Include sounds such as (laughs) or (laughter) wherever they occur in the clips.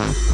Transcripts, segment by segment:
Ciao.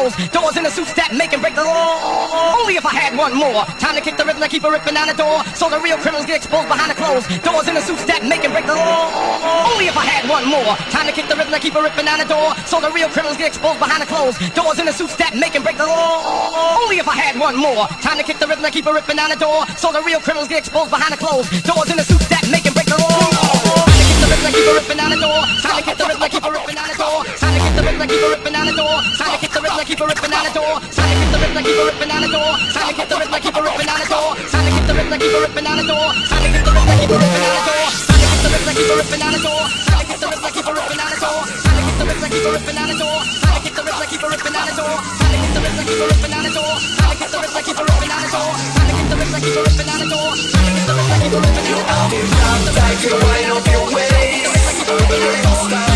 Doors in the suits that make and break the law. Only if I had one more. Time to kick the rhythm and keep it ripping down the door. So the real criminals get exposed behind the clothes. Doors in the suits that make and break the law. Only if I had one more. Time to kick the rhythm and keep it ripping down the door. So the real criminals get exposed behind the clothes. Doors in the suits that make and break the law. Only if I had one more. Time to kick the rhythm and keep it ripping down the door. So the real criminals get exposed behind the clothes. Doors in the suits that make and break the law. Time to kick the rhythm and keep it ripping down the door. Time to kick the rhythm and keep it ripping down the door. Time to kick the rhythm and keep it ripping down the door. Time to kick rhythm and keep it ripping down the door. To kick the and keep it ripping the door. To kick the keep it ripping the door. To kick the keep it ripping the door. To kick the keep it ripping the door. To kick the keep it ripping the door. To kick the keep it ripping the door. To kick the keep it ripping the door. To kick the keep it ripping the door. To kick the keep it ripping the door. To kick the keep it ripping the door. To kick the keep it ripping the door. To kick the keep it ripping the door. I'll be round tight to wind up your waist. Style and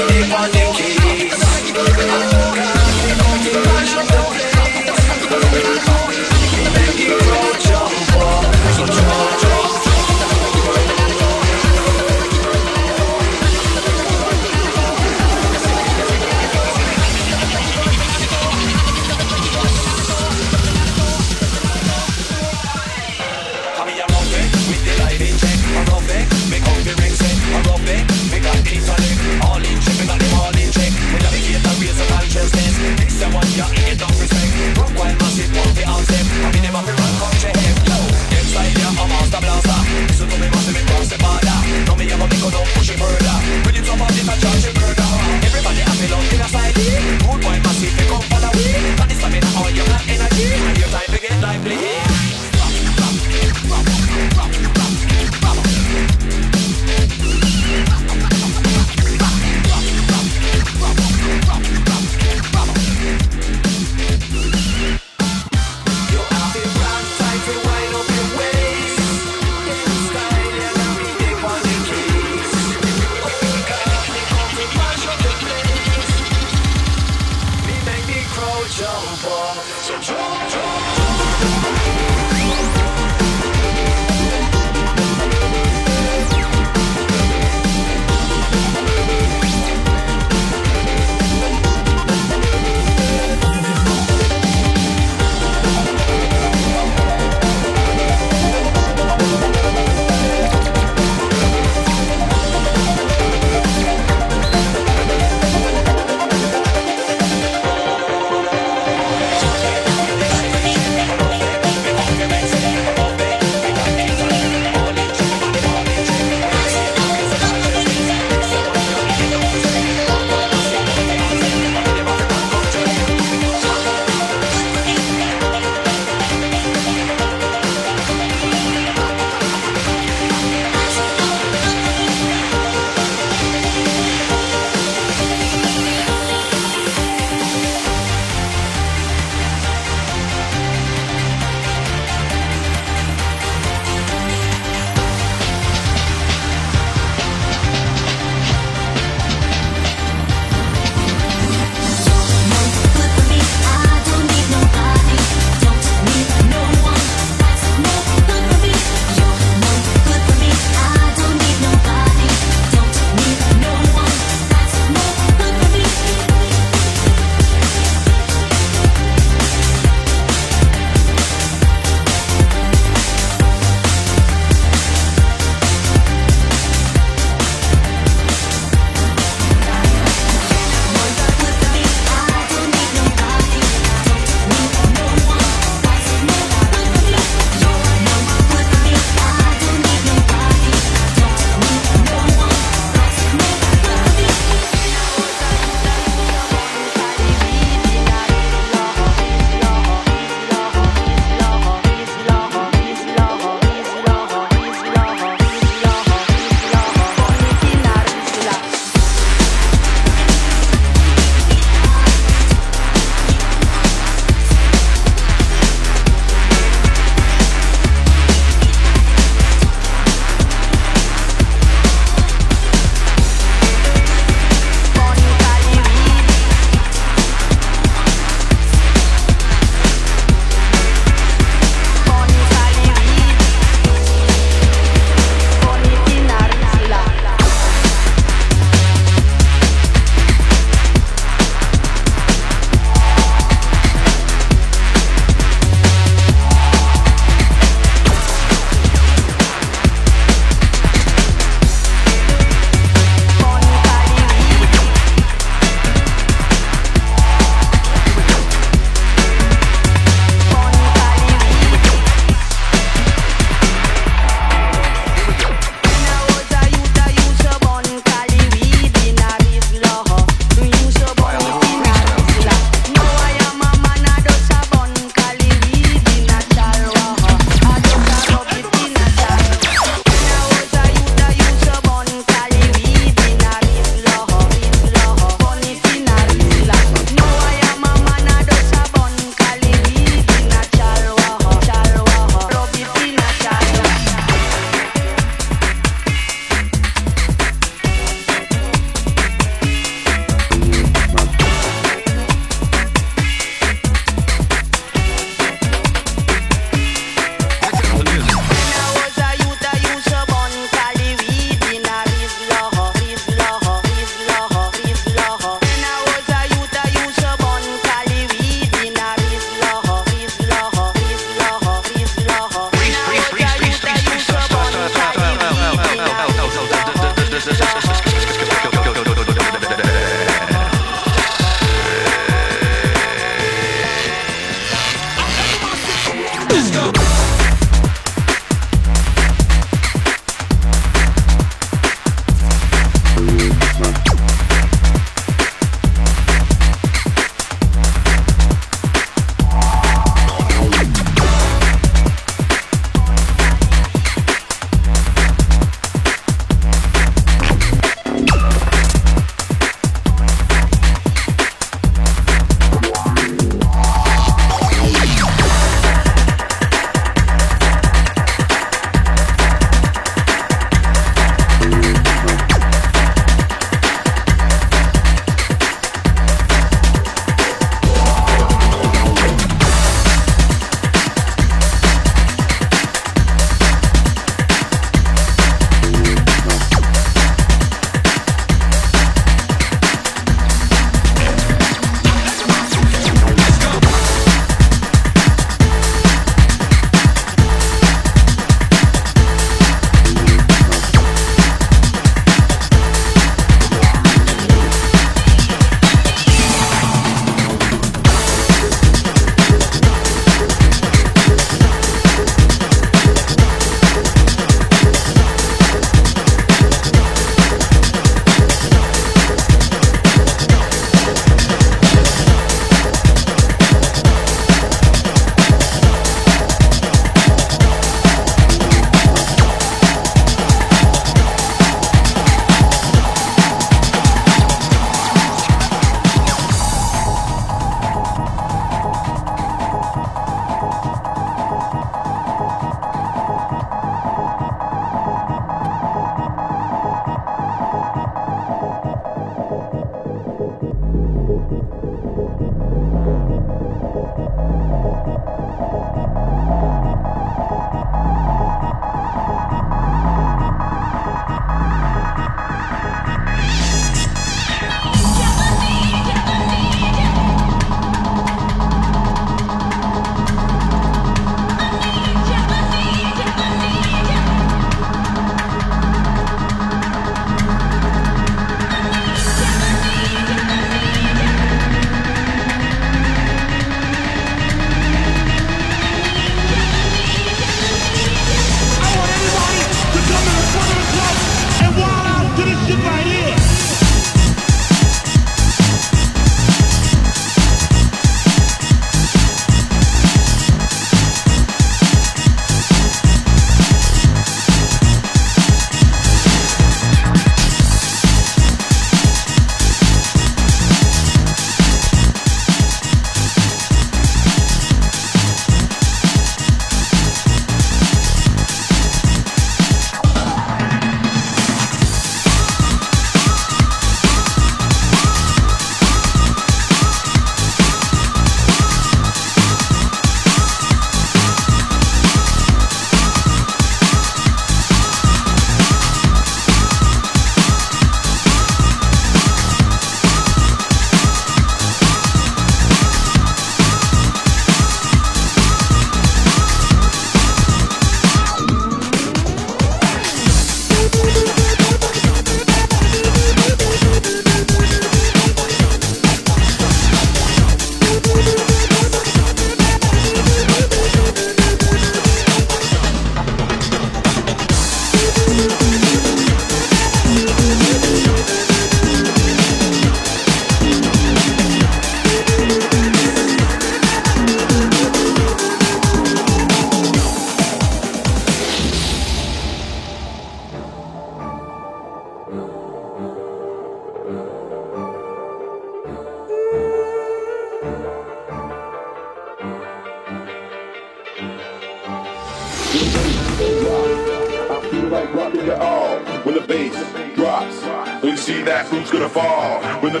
that, who's gonna fall? When the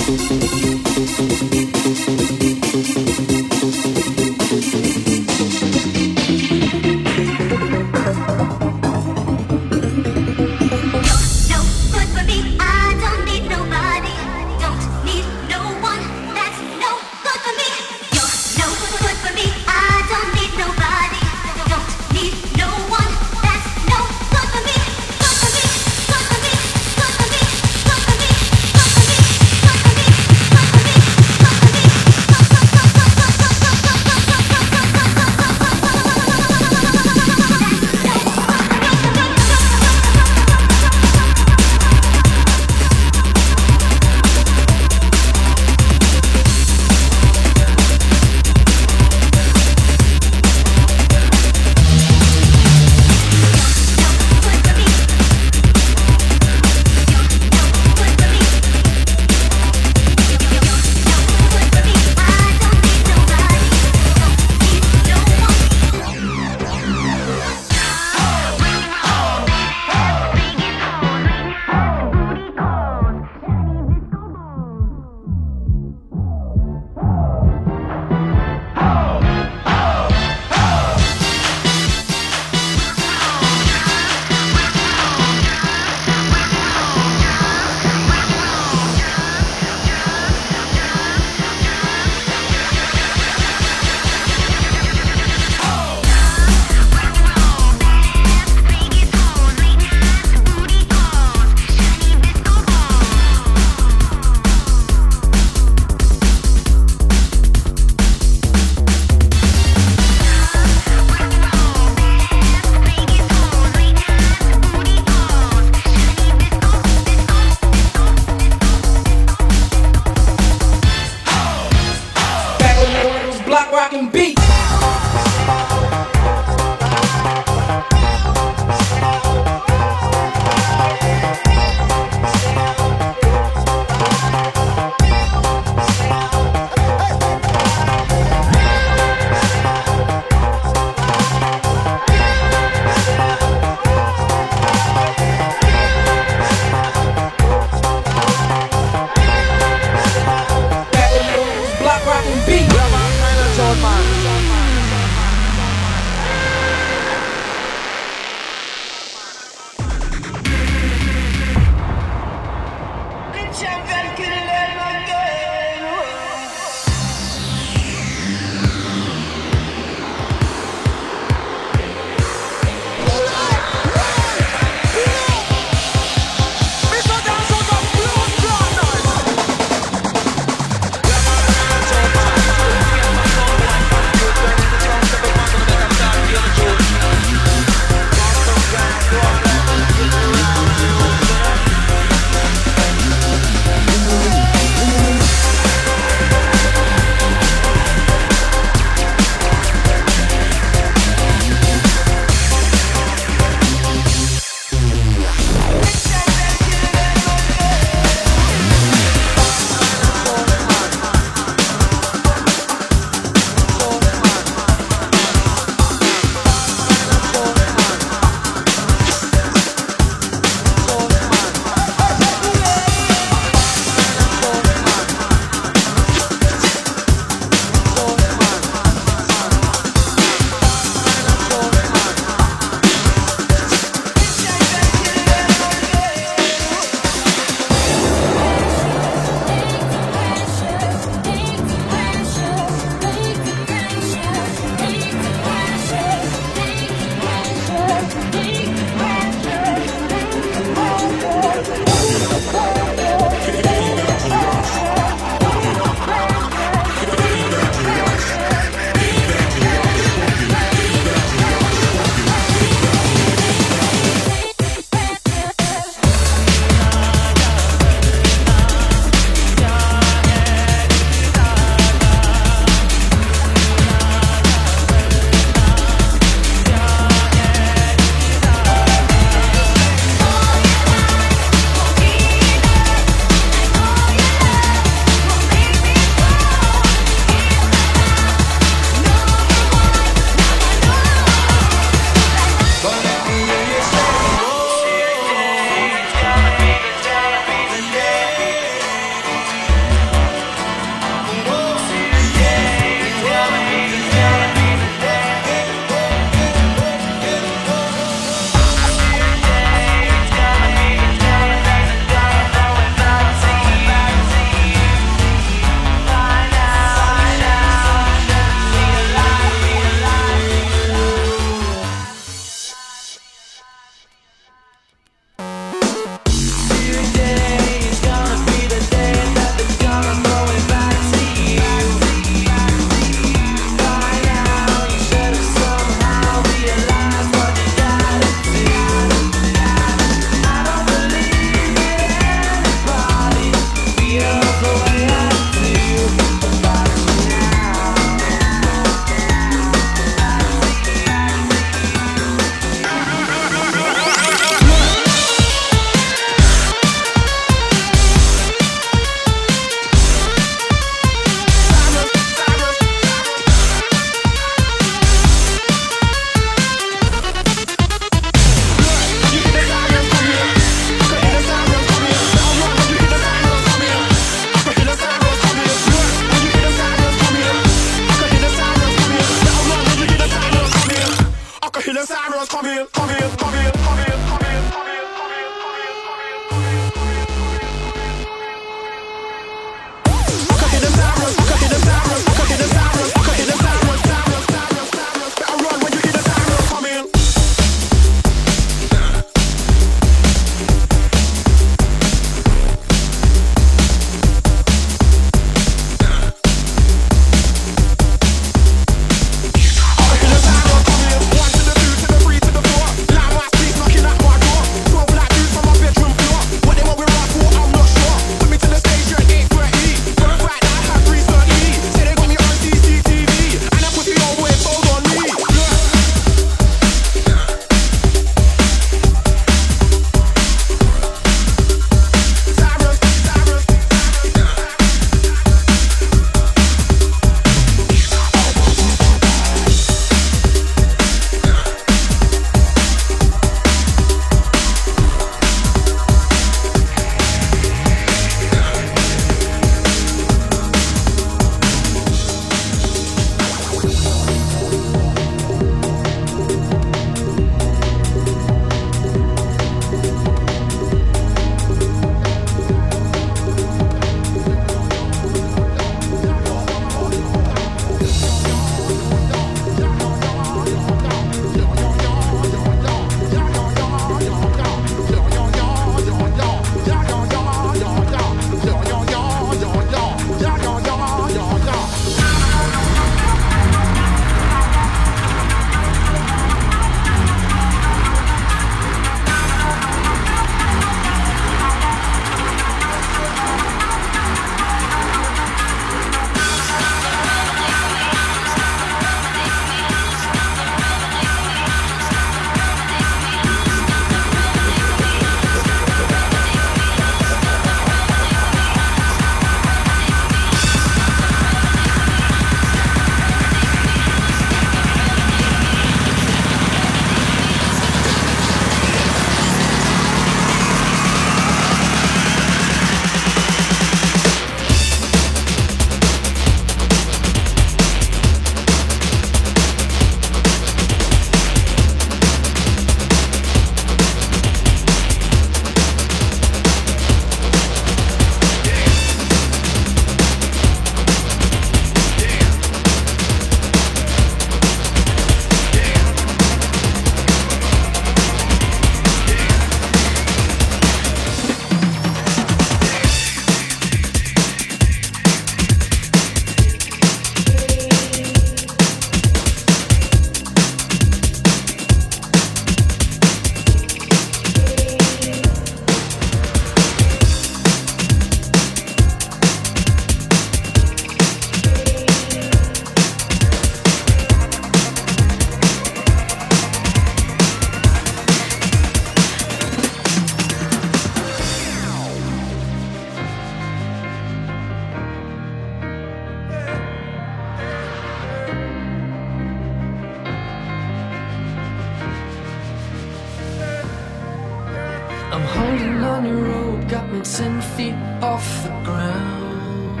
funny rope got me ten feet off the ground.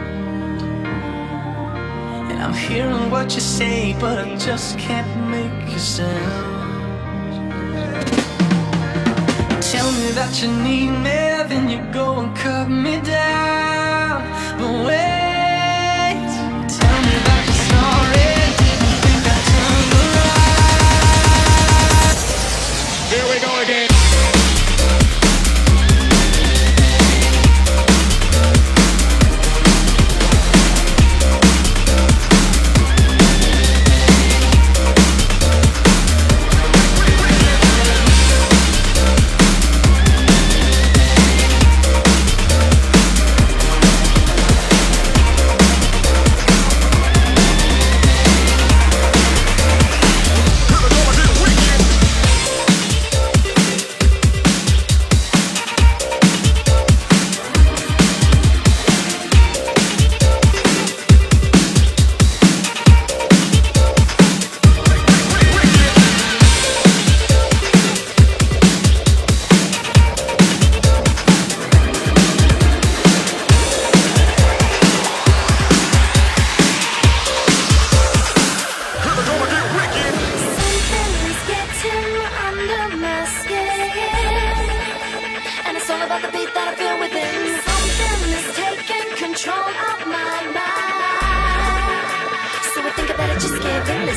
And I'm hearing what you say, but I just can't make a sound. Tell me that you need me, then you go and cut me down. But wait,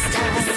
this time.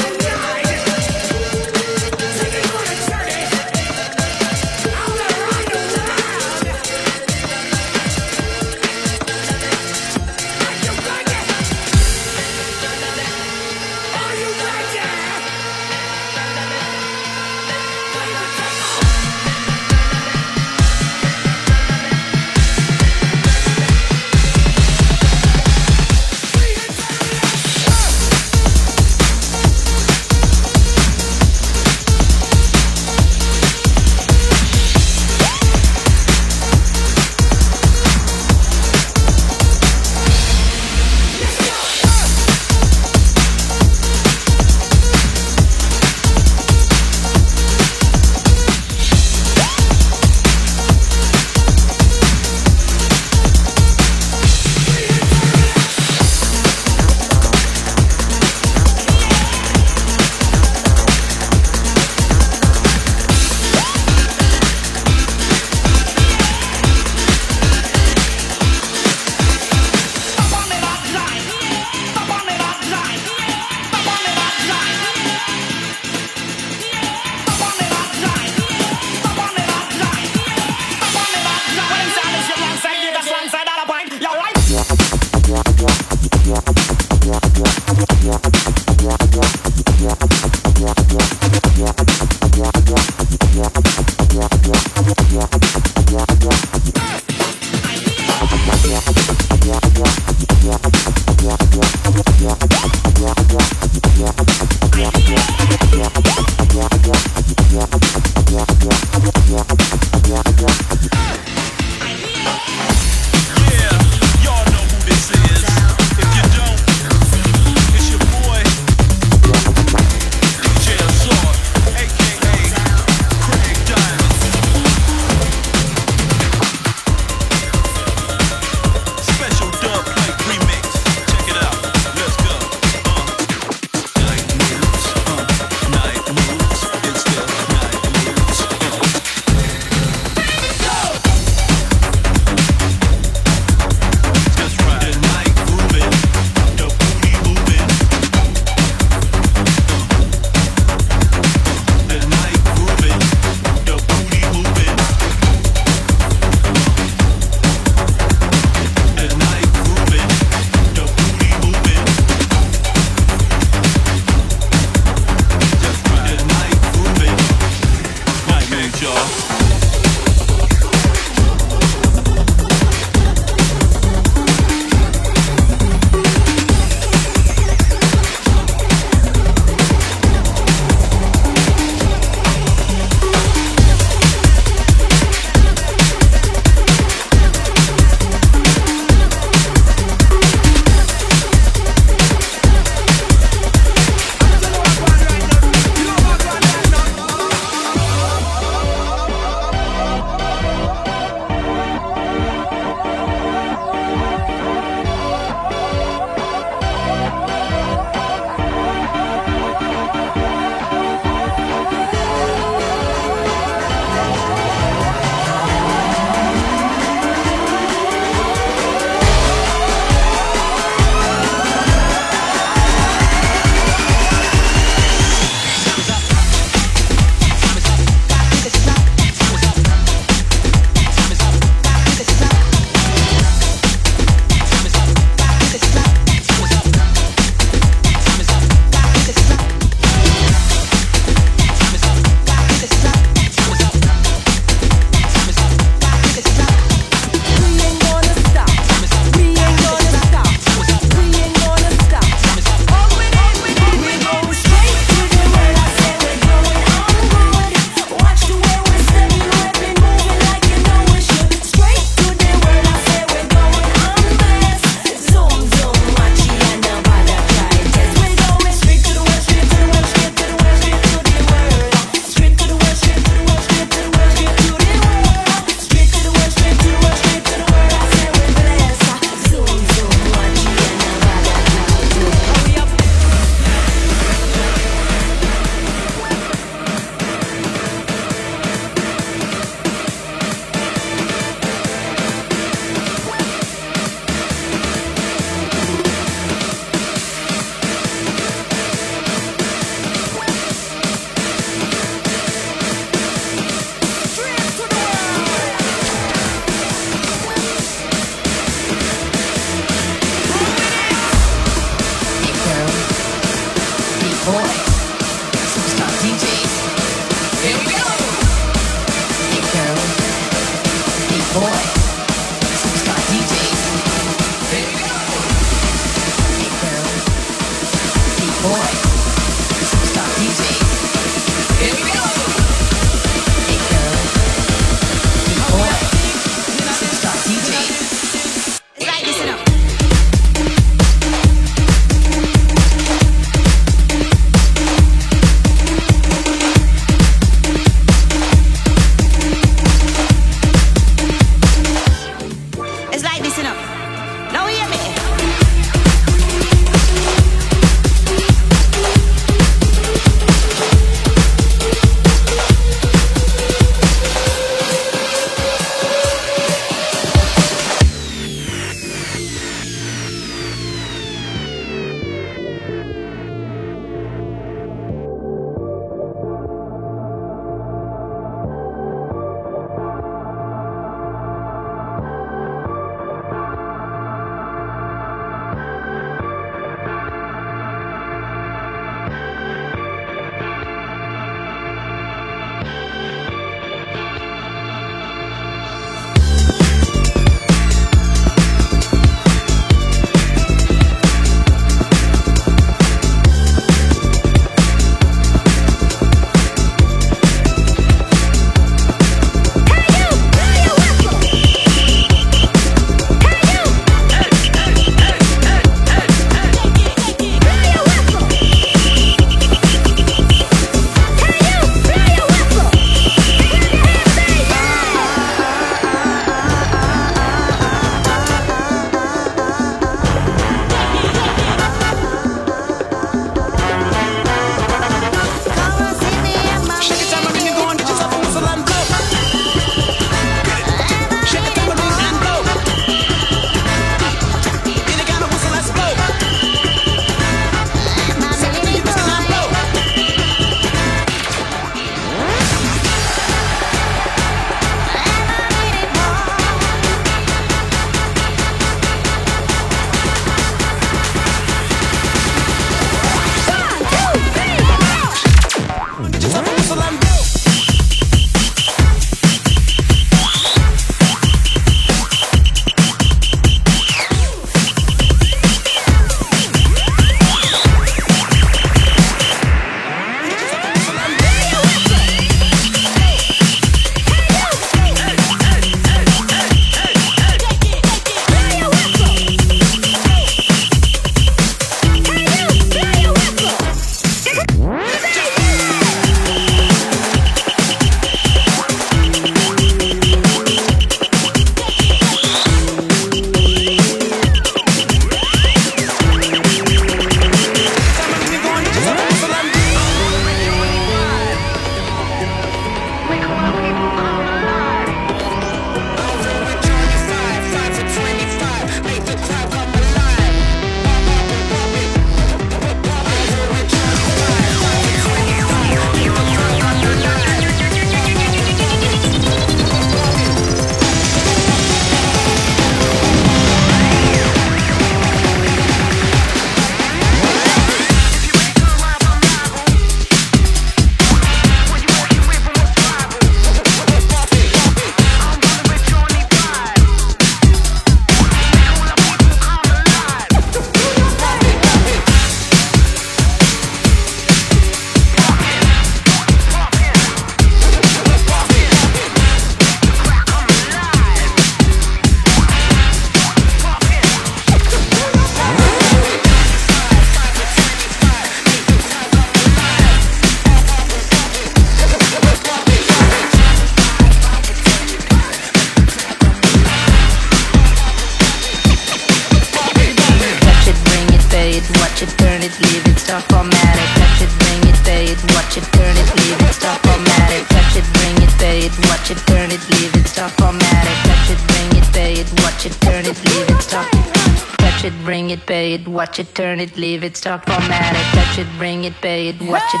Watch it, turn it, leave it, stop formatted. Touch it, bring it, pay it, watch it,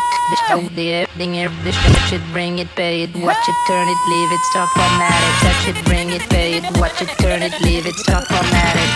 the thing here, this touch it, bring it, pay it, watch it, turn it, leave it, stop formatted. (laughs) Touch it, bring it, pay it, watch it, turn it, leave it, stop formatted.